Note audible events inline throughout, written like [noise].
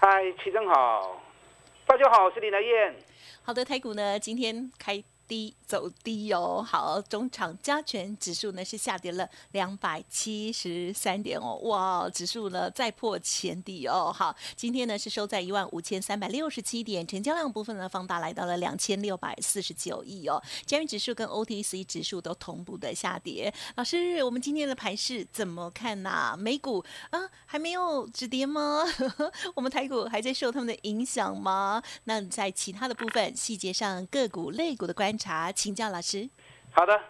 嗨，齐正好，大家好，我是李来燕。好的，台股呢今天开。低走低哦，好，中场加权指数呢是下跌了两百七十三点哦，哇，指数呢再破前底哦，好，今天呢是收在一万五千三百六十七点，成交量部分呢放大来到了两千六百四十九亿哦，加元指数跟 OTC 指数都同步的下跌。老师，我们今天的盘势怎么看呐？美股啊还没有止跌吗？[laughs] 我们台股还在受他们的影响吗？那在其他的部分细节上，个股类股的观察请教老师。好的，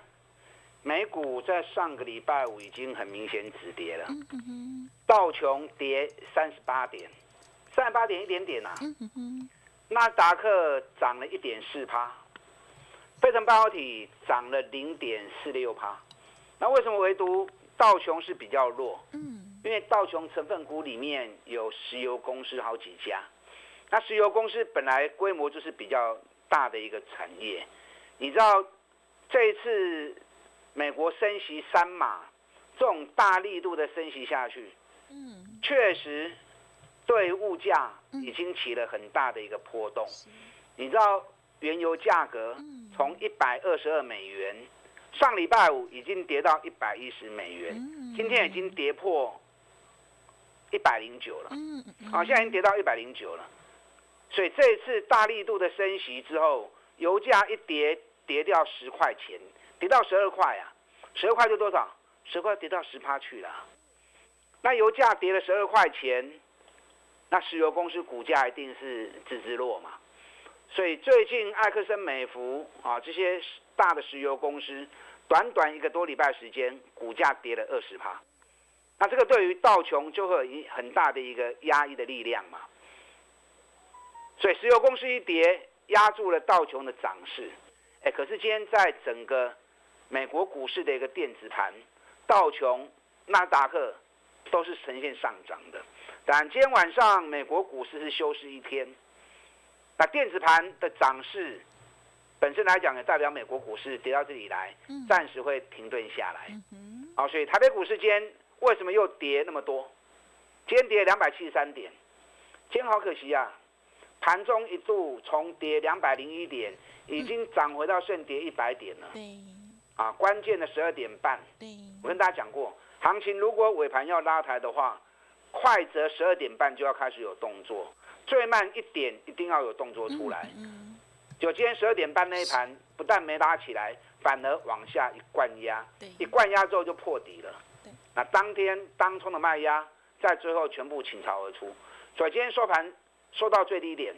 美股在上个礼拜五已经很明显止跌了。道琼跌三十八点，三十八点一点点呐。纳达克涨了一点四趴，费城半导体涨了零点四六趴。那为什么唯独道琼是比较弱？嗯，因为道琼成分股里面有石油公司好几家，那石油公司本来规模就是比较大的一个产业。你知道这一次美国升息三码，这种大力度的升息下去，嗯，确实对物价已经起了很大的一个波动。你知道原油价格从一百二十二美元，上礼拜五已经跌到一百一十美元，今天已经跌破一百零九了。嗯好，现在已经跌到一百零九了。所以这一次大力度的升息之后，油价一跌。跌掉十块钱，跌到十二块啊，十二块就多少？十块跌到十趴去了。那油价跌了十二块钱，那石油公司股价一定是直直落嘛。所以最近埃克森美孚啊这些大的石油公司，短短一个多礼拜时间，股价跌了二十趴。那这个对于道琼就会有很大的一个压抑的力量嘛。所以石油公司一跌，压住了道琼的涨势。哎，可是今天在整个美国股市的一个电子盘，道琼、纳达克都是呈现上涨的。但今天晚上美国股市是休市一天，那电子盘的涨势本身来讲，也代表美国股市跌到这里来，暂时会停顿下来。好，所以台北股市今天为什么又跌那么多？今天跌两百七十三点，今天好可惜啊，盘中一度重跌两百零一点。已经涨回到剩跌一百点了。对，啊，关键的十二点半。对，我跟大家讲过，行情如果尾盘要拉抬的话，快则十二点半就要开始有动作，最慢一点一定要有动作出来。嗯，就今天十二点半那一盘，不但没拉起来，反而往下一灌压。一灌压之后就破底了。对，那当天当冲的卖压在最后全部倾巢而出，所以今天收盘收到最低点。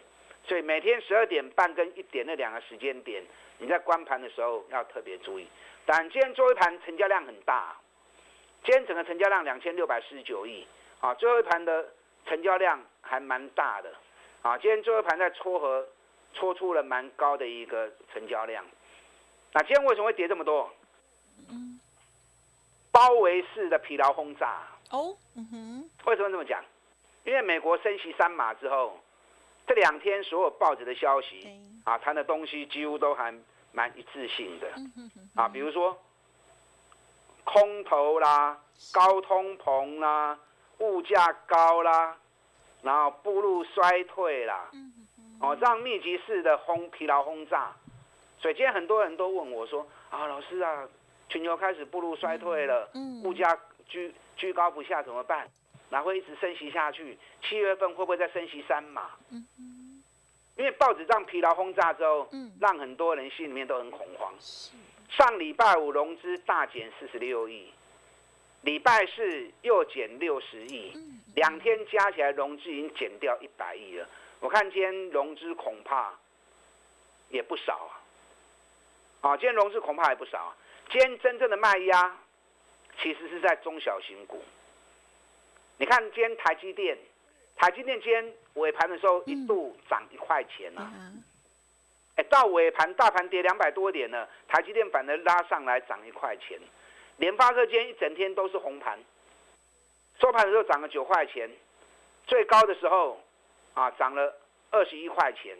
所以每天十二点半跟一点那两个时间点，你在关盘的时候要特别注意。但今天最后一盘成交量很大，今天整个成交量两千六百四十九亿，啊，最后一盘的成交量还蛮大的，啊，今天最后一盘在撮合，撮出了蛮高的一个成交量。那今天为什么会跌这么多？嗯，包围式的疲劳轰炸。哦，嗯哼，为什么这么讲？因为美国升息三码之后。这两天所有报纸的消息啊，谈的东西几乎都还蛮一致性的。啊，比如说空头啦、高通膨啦、物价高啦，然后步入衰退啦，哦，这样密集式的轰疲劳轰炸，所以今天很多人都问我说啊，老师啊，全球开始步入衰退了，物价居居高不下怎么办？哪会一直升息下去？七月份会不会再升息三码？嗯因为报纸这样疲劳轰炸之后，嗯，让很多人心里面都很恐慌。上礼拜五融资大减四十六亿，礼拜四又减六十亿，两天加起来融资已经减掉一百亿了。我看今天融资恐怕也不少啊。啊，今天融资恐怕也不少。啊今天真正的卖压其实是在中小型股。你看，今天台积电，台积电今天尾盘的时候一度涨一块钱啊，哎，到尾盘大盘跌两百多点了，台积电反而拉上来涨一块钱。联发科今天一整天都是红盘，收盘的时候涨了九块钱，最高的时候啊涨了二十一块钱。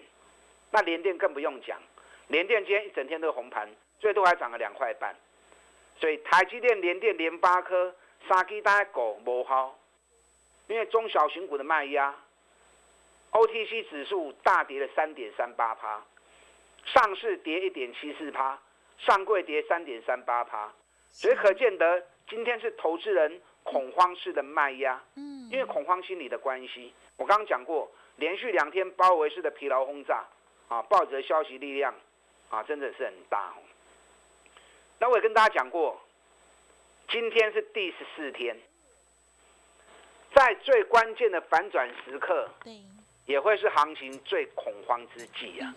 那联电更不用讲，联电今天一整天都是红盘，最多还涨了两块半。所以台积电、联电、联发科三基大狗无好，因为中小型股的卖压，OTC 指数大跌了三点三八趴，上市跌一点七四趴，上柜跌三点三八趴。所以可见得，今天是投资人恐慌式的卖压，嗯，因为恐慌心理的关系。我刚刚讲过，连续两天包围式的疲劳轰炸，啊，报纸的消息力量，啊，真的是很大。那我也跟大家讲过，今天是第十四天，在最关键的反转时刻，对，也会是行情最恐慌之际啊。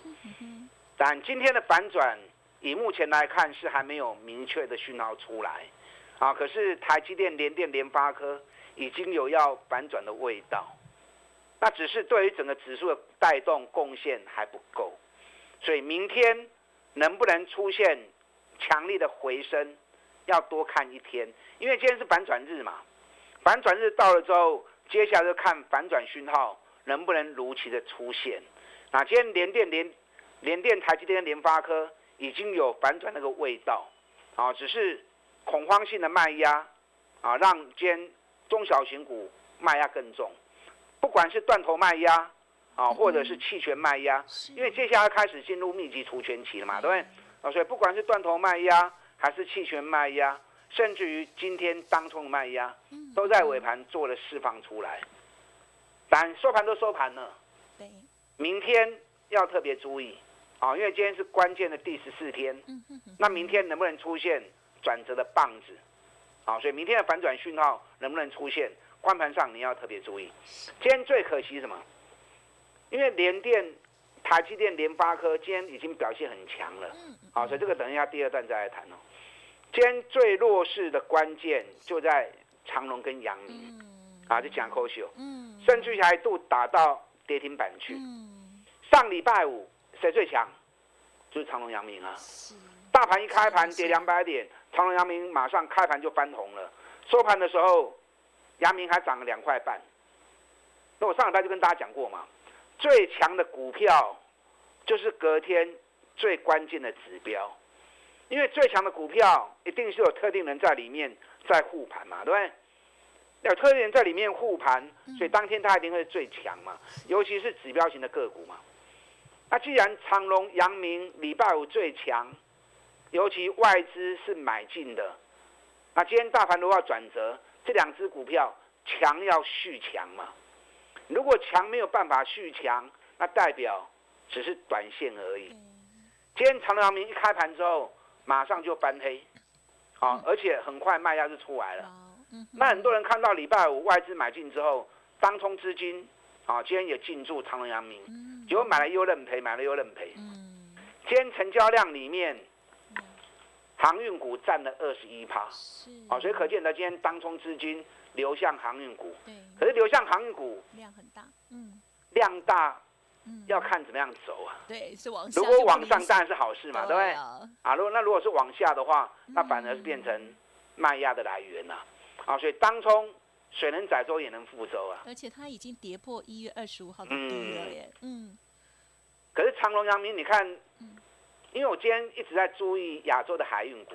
但今天的反转。以目前来看是还没有明确的讯号出来，啊，可是台积电、联电、联发科已经有要反转的味道，那只是对于整个指数的带动贡献还不够，所以明天能不能出现强力的回升，要多看一天，因为今天是反转日嘛，反转日到了之后，接下来就看反转讯号能不能如期的出现，那今天联电、联联电、台积电、联发科。已经有反转那个味道，啊，只是恐慌性的卖压，啊，让今天中小型股卖压更重，不管是断头卖压，啊，或者是弃权卖压，因为接下来开始进入密集除权期了嘛，对不对？啊，所以不管是断头卖压，还是弃权卖压，甚至于今天当冲的卖压，都在尾盘做了释放出来，但收盘都收盘了，对，明天要特别注意。啊，因为今天是关键的第十四天，那明天能不能出现转折的棒子？啊，所以明天的反转讯号能不能出现？关盘上你要特别注意。今天最可惜什么？因为联电、台积电、联发科今天已经表现很强了，好，所以这个等一下第二段再来谈哦。今天最弱势的关键就在长隆跟阳明，啊，就讲扣秀，甚至还度打到跌停板去。上礼拜五。谁最强？就是长隆、阳明啊！大盘一开盘跌两百点，长隆、阳明马上开盘就翻红了。收盘的时候，阳明还涨了两块半。那我上礼拜就跟大家讲过嘛，最强的股票就是隔天最关键的指标，因为最强的股票一定是有特定人在里面在护盘嘛，对不对？有特定人在里面护盘，所以当天它一定会最强嘛，尤其是指标型的个股嘛。那既然长隆、阳明礼拜五最强，尤其外资是买进的，那今天大盘如果要转折，这两只股票强要续强嘛？如果强没有办法续强，那代表只是短线而已。今天长隆、阳明一开盘之后，马上就翻黑，好，而且很快卖压就出来了。那很多人看到礼拜五外资买进之后，当冲资金。啊，今天也进驻长隆、阳明，结果买了又认赔，买了又认赔。今天成交量里面，航运股占了二十一趴，啊，所以可见的今天当冲资金流向航运股。对，可是流向航运股量很大，嗯，量大，要看怎么样走啊。对，是往。如果往上当然是好事嘛，对不对？啊，如果那如果是往下的话，那反而是变成卖压的来源呐。啊，所以当冲。水能载舟也能覆舟啊！而且它已经跌破一月二十五号的低了耶。嗯。可是长隆、阳明，你看，因为我今天一直在注意亚洲的海运股。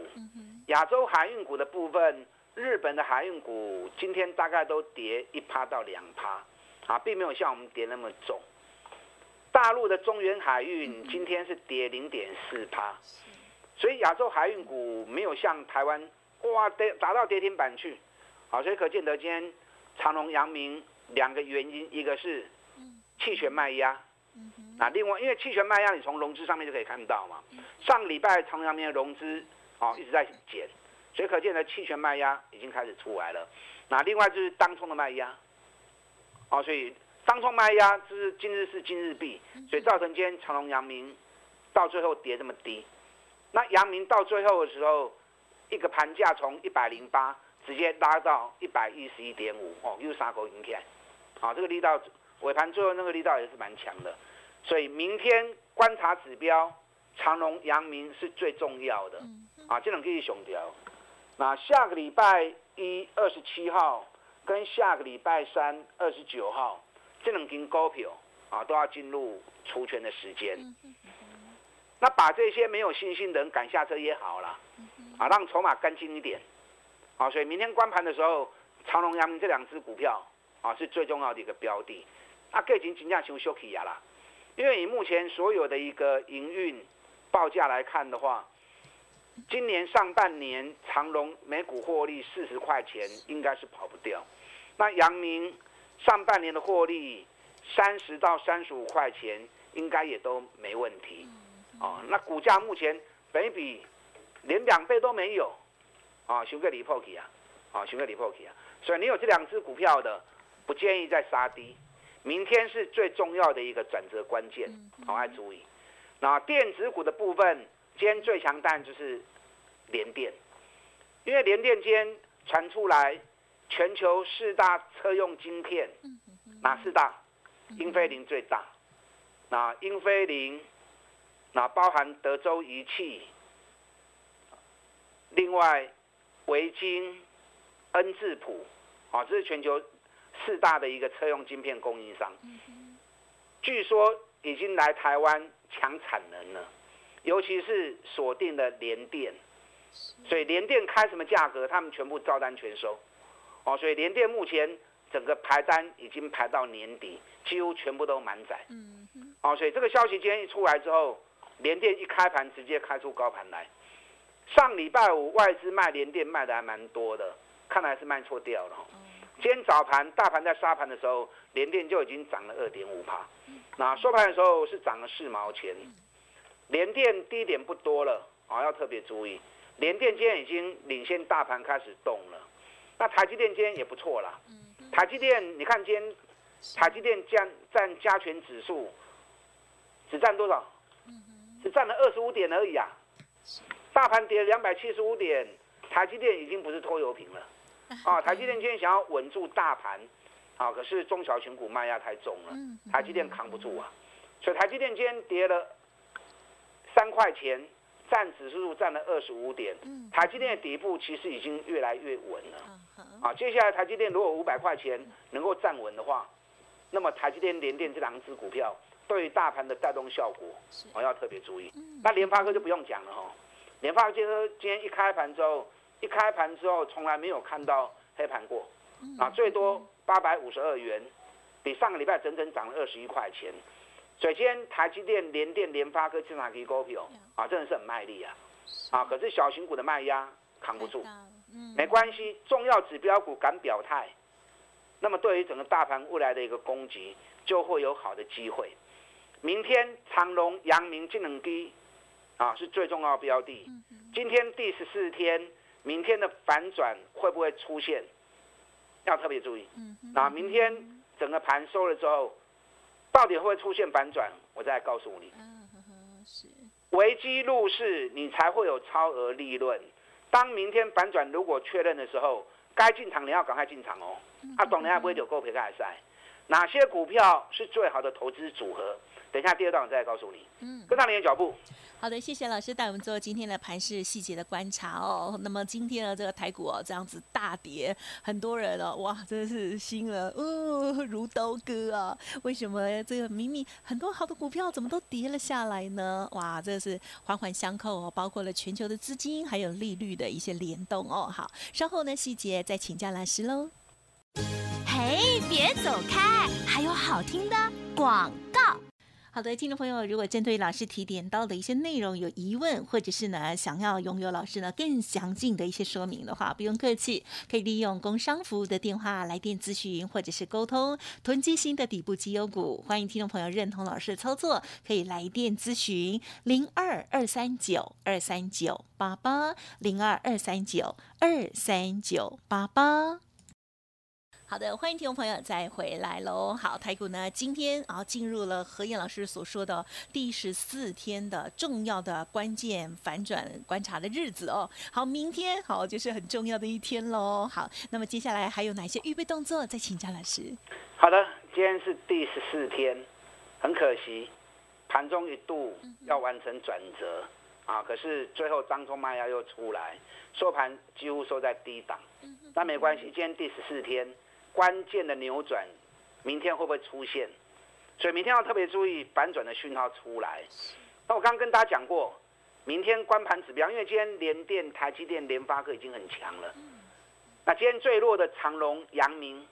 亚洲海运股的部分，日本的海运股今天大概都跌一趴到两趴，啊，并没有像我们跌那么重。大陆的中原海运今天是跌零点四趴，所以亚洲海运股没有像台湾哇跌砸到跌停板去。好，所以可见得今天长隆、阳明两个原因，一个是弃权卖压，啊，另外因为弃权卖压，你从融资上面就可以看到嘛。上礼拜长隆、阳明的融资啊一直在减，所以可见的弃权卖压已经开始出来了。那另外就是当冲的卖压，哦，所以当冲卖压就是今日是今日币，所以造成今天长隆、阳明到最后跌这么低。那阳明到最后的时候，一个盘价从一百零八。直接拉到一百一十一点五哦，又三口赢起来，啊，这个力道尾盘最后那个力道也是蛮强的，所以明天观察指标，长隆、阳明是最重要的，啊，这两可以熊调。那下个礼拜一二十七号跟下个礼拜三二十九号，这两根股票啊都要进入除权的时间。那把这些没有信心的人赶下车也好了，啊，让筹码干净一点。啊，所以明天关盘的时候，长隆、阳明这两只股票啊是最重要的一个标的。那个已经金价求休起呀啦，因为以目前所有的一个营运报价来看的话。今年上半年长隆每股获利四十块钱，应该是跑不掉。那阳明上半年的获利三十到三十五块钱，应该也都没问题。哦，那股价目前本比连两倍都没有，啊，熊个离破去啊，啊，熊个离破去啊。所以你有这两只股票的，不建议再杀低。明天是最重要的一个转折关键，好，要注意。那电子股的部分。今天最强弹就是联电，因为联电今天传出来全球四大车用晶片，哪四大？英飞凌最大，那英飞凌，那包含德州仪器，另外维京、恩智浦，啊，这是全球四大的一个车用晶片供应商，据说已经来台湾抢产能了。尤其是锁定了联电，所以联电开什么价格，他们全部照单全收，哦，所以联电目前整个排单已经排到年底，几乎全部都满载，嗯哦，所以这个消息今天一出来之后，联电一开盘直接开出高盘来，上礼拜五外资卖联电卖的还蛮多的，看来是卖错掉了，今天早盘大盘在杀盘的时候，联电就已经涨了二点五帕，那收盘的时候是涨了四毛钱。联电低点不多了啊，要特别注意。联电今天已经领先大盘开始动了，那台积电今天也不错啦。台积电，你看今天台积电占占加权指数只占多少？只占了二十五点而已啊。大盘跌两百七十五点，台积电已经不是拖油瓶了 [laughs] 啊。台积电今天想要稳住大盘啊，可是中小型股卖压太重了，台积电扛不住啊。所以台积电今天跌了。三块钱占指数占了二十五点，台积电的底部其实已经越来越稳了。啊，接下来台积电如果五百块钱能够站稳的话，那么台积电、联电这两只股票对于大盘的带动效果，我要特别注意。那联发科就不用讲了哈，联发科今天一开盘之后，一开盘之后从来没有看到黑盘过，啊，最多八百五十二元，比上个礼拜整整涨了二十一块钱。所以今天，台积电、联电、联发科、智能机股票啊，真的是很卖力啊！啊，可是小型股的卖压扛不住，没关系，重要指标股敢表态，那么对于整个大盘未来的一个攻击，就会有好的机会。明天长隆、阳明、智能低啊，是最重要的标的。今天第十四天，明天的反转会不会出现？要特别注意。那明天整个盘收了之后。到底会不会出现反转？我再告诉你。是危机入市，你才会有超额利润。当明天反转如果确认的时候，该进场你要赶快进场哦。啊，懂人家不会有够赔开赛。哪些股票是最好的投资组合？等一下第二段我再告诉你。嗯，跟上你的脚步。好的，谢谢老师带我们做今天的盘市细节的观察哦。那么今天的这个台股哦，这样子大跌，很多人哦，哇，真的是心了，哦，如刀割啊！为什么这个明明很多好的股票怎么都跌了下来呢？哇，这是环环相扣哦，包括了全球的资金还有利率的一些联动哦。好，稍后呢细节再请教老师喽。嘿，别走开，还有好听的广告。好的，听众朋友，如果针对老师提点到的一些内容有疑问，或者是呢想要拥有老师呢更详尽的一些说明的话，不用客气，可以利用工商服务的电话来电咨询，或者是沟通囤积新的底部绩优股。欢迎听众朋友认同老师的操作，可以来电咨询零二二三九二三九八八零二二三九二三九八八。好的，欢迎听众朋友再回来喽。好，台股呢今天啊进入了何燕老师所说的第十四天的重要的关键反转观察的日子哦。好，明天好就是很重要的一天喽。好，那么接下来还有哪些预备动作？再请教老师。好的，今天是第十四天，很可惜盘中一度要完成转折啊，可是最后当中卖压又出来，收盘几乎收在低档。那没关系，今天第十四天。关键的扭转，明天会不会出现？所以明天要特别注意反转的讯号出来。那我刚刚跟大家讲过，明天关盘指标，因为今天联电、台积电、联发科已经很强了。那今天最弱的长隆、阳明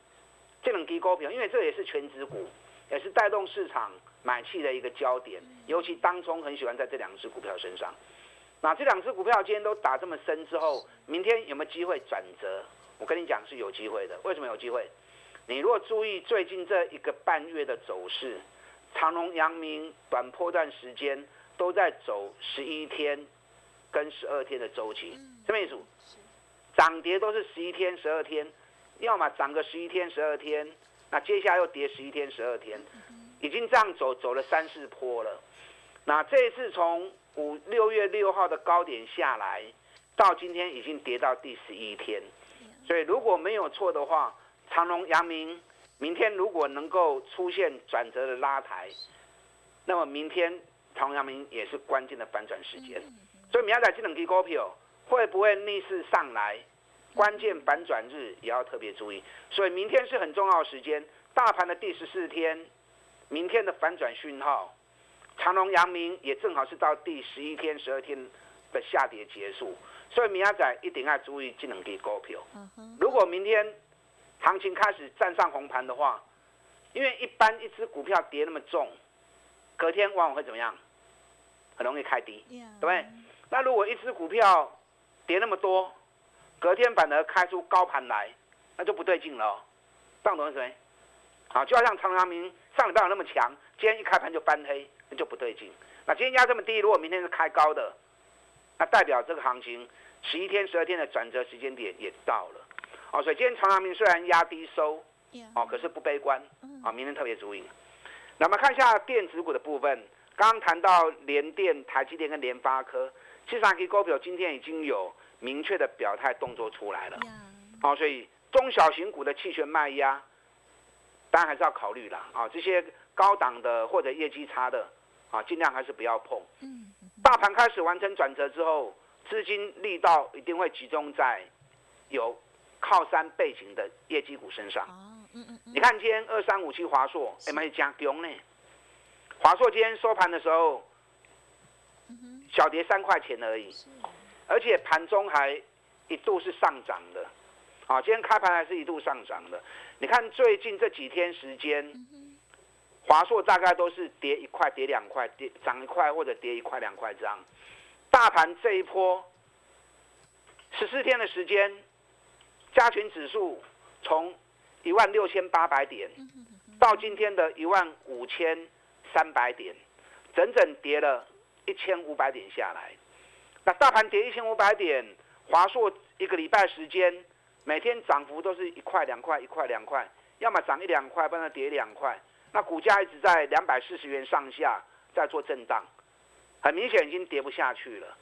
这种低高票，因为这也是全指股，也是带动市场买气的一个焦点。尤其当中很喜欢在这两只股票身上。那这两只股票今天都打这么深之后，明天有没有机会转折？我跟你讲是有机会的，为什么有机会？你如果注意最近这一个半月的走势，长隆、阳明短波段时间都在走十一天跟十二天的周期，什么意思？涨跌都是十一天、十二天，要么涨个十一天、十二天，那接下来又跌十一天、十二天，已经这样走走了三四波了。那这一次从五六月六号的高点下来，到今天已经跌到第十一天。所以如果没有错的话，长隆、阳明明天如果能够出现转折的拉抬，那么明天长隆、阳明也是关键的反转时间。所以明仔这两支股票会不会逆势上来？关键反转日也要特别注意。所以明天是很重要的时间，大盘的第十四天，明天的反转讯号，长隆、阳明也正好是到第十一天、十二天的下跌结束。所以明仔一定要注意这两支股票。如果明天行情开始站上红盘的话，因为一般一只股票跌那么重，隔天往往会怎么样？很容易开低，对不对？那如果一只股票跌那么多，隔天反而开出高盘来，那就不对劲了。懂懂意思没？好，就好像长阳明上礼拜有那么强，今天一开盘就翻黑，那就不对劲。那今天压这么低，如果明天是开高的，那代表这个行情。十一天、十二天的转折时间点也到了，哦，所以今天长阳明虽然压低收，哦，可是不悲观，啊，明天特别注意。那么看一下电子股的部分，刚刚谈到联电、台积电跟联发科，其实可以股表今天已经有明确的表态动作出来了，哦，所以中小型股的期权卖压，当然还是要考虑啦，啊，这些高档的或者业绩差的，啊，尽量还是不要碰。大盘开始完成转折之后。资金力道一定会集中在有靠山背景的业绩股身上。你看今天二三五七华硕，哎妈加强呢？华硕今天收盘的时候，小跌三块钱而已，而且盘中还一度是上涨的。啊，今天开盘还是一度上涨的。你看最近这几天时间，华硕大概都是跌一块、跌两块、跌涨一块或者跌一块两块这样。大盘这一波十四天的时间，加权指数从一万六千八百点到今天的一万五千三百点，整整跌了一千五百点下来。那大盘跌一千五百点，华硕一个礼拜时间，每天涨幅都是一块两块一块两块，要么涨一两块，不然跌两块。那股价一直在两百四十元上下在做震荡。很明显已经跌不下去了。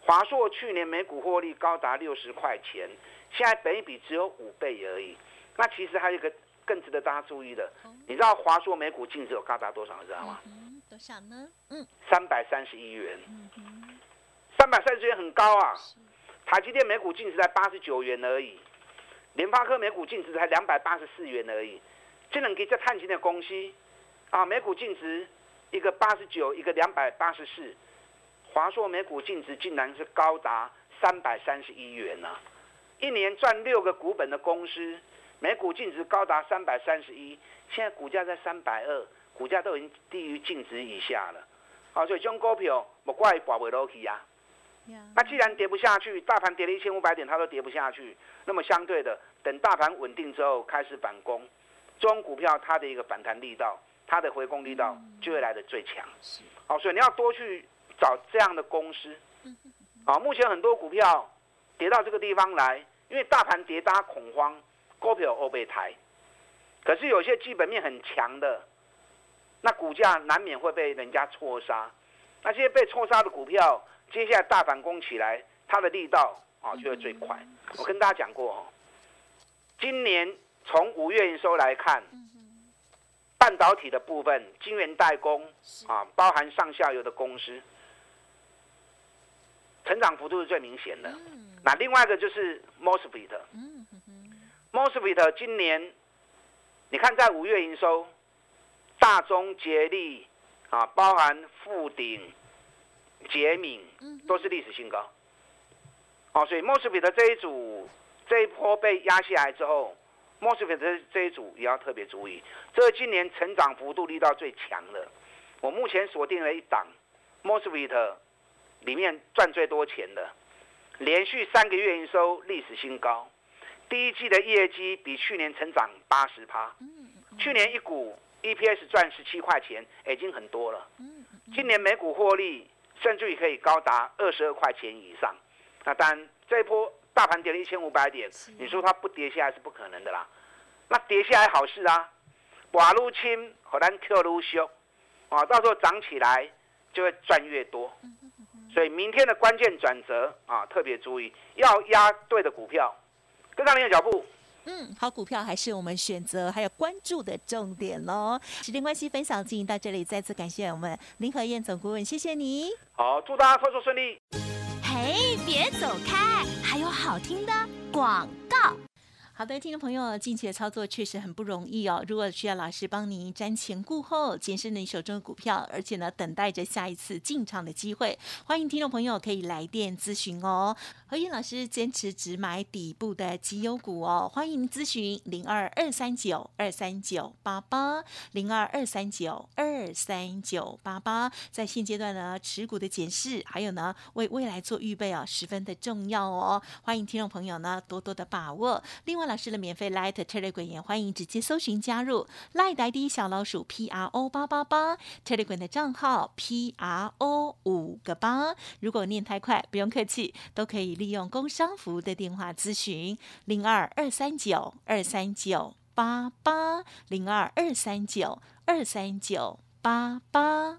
华硕去年每股获利高达六十块钱，现在本一比只有五倍而已。那其实还有一个更值得大家注意的，你知道华硕每股净值有高达多少？知道吗？多少呢？嗯，三百三十一元。三百三十元很高啊。台积电每股净值才八十九元而已，联发科每股净值才两百八十四元而已。这两个在探金的公司啊，每股净值。一个八十九，一个两百八十四，华硕每股净值竟然是高达三百三十一元呐！一年赚六个股本的公司，每股净值高达三百三十一，现在股价在三百二，股价都已经低于净值以下了。好，所以这种股票莫怪保不落去呀。那既然跌不下去，大盘跌了一千五百点，它都跌不下去，那么相对的，等大盘稳定之后开始反攻，这种股票它的一个反弹力道。它的回攻力道就会来的最强，好，所以你要多去找这样的公司。好，目前很多股票跌到这个地方来，因为大盘跌，大家恐慌，股票欧被抬，可是有些基本面很强的，那股价难免会被人家错杀。那些被错杀的股票，接下来大反攻起来，它的力道啊就会最快。我跟大家讲过哦，今年从五月营收来看，半导体的部分、晶圆代工啊，包含上下游的公司，成长幅度是最明显的。那另外一个就是 Mosfet，Mosfet 今年你看在五月营收，大中捷力啊，包含富鼎、捷敏，都是历史新高。哦，所以 Mosfet 这一组这一波被压下来之后，Mosfet 这这一组也要特别注意，这是今年成长幅度力道最强的。我目前锁定了一档 Mosfet 里面赚最多钱的。连续三个月营收历史新高，第一季的业绩比去年成长八十趴。去年一股 EPS 赚十七块钱，已经很多了。今年每股获利甚至于可以高达二十二块钱以上。那当然，这一波大盘跌了一千五百点，你说它不跌下来是不可能的啦。那跌下来好事啊，瓦路轻，和咱 Q 路修，啊，到时候涨起来就会赚越多。所以明天的关键转折啊，特别注意要压对的股票，跟上您的脚步。嗯，好股票还是我们选择还有关注的重点喽。时间关系，分享进行到这里，再次感谢我们林和燕总顾问，谢谢你。好，祝大家操作顺利。别走开，还有好听的广告。好的，听众朋友，近期的操作确实很不容易哦。如果需要老师帮您瞻前顾后，检视你手中的股票，而且呢，等待着下一次进场的机会，欢迎听众朋友可以来电咨询哦。何燕老师坚持只买底部的绩优股哦，欢迎咨询零二二三九二三九八八零二二三九二三九八八。在现阶段呢，持股的检视，还有呢，为未来做预备啊，十分的重要哦。欢迎听众朋友呢，多多的把握。另外。老师的免费 Light Telegram 也欢迎直接搜寻加入 Light ID 小老鼠 P R O 八八八 Telegram 的账号 P R O 五个八。如果念太快，不用客气，都可以利用工商服务的电话咨询零二二三九二三九八八零二二三九二三九八八。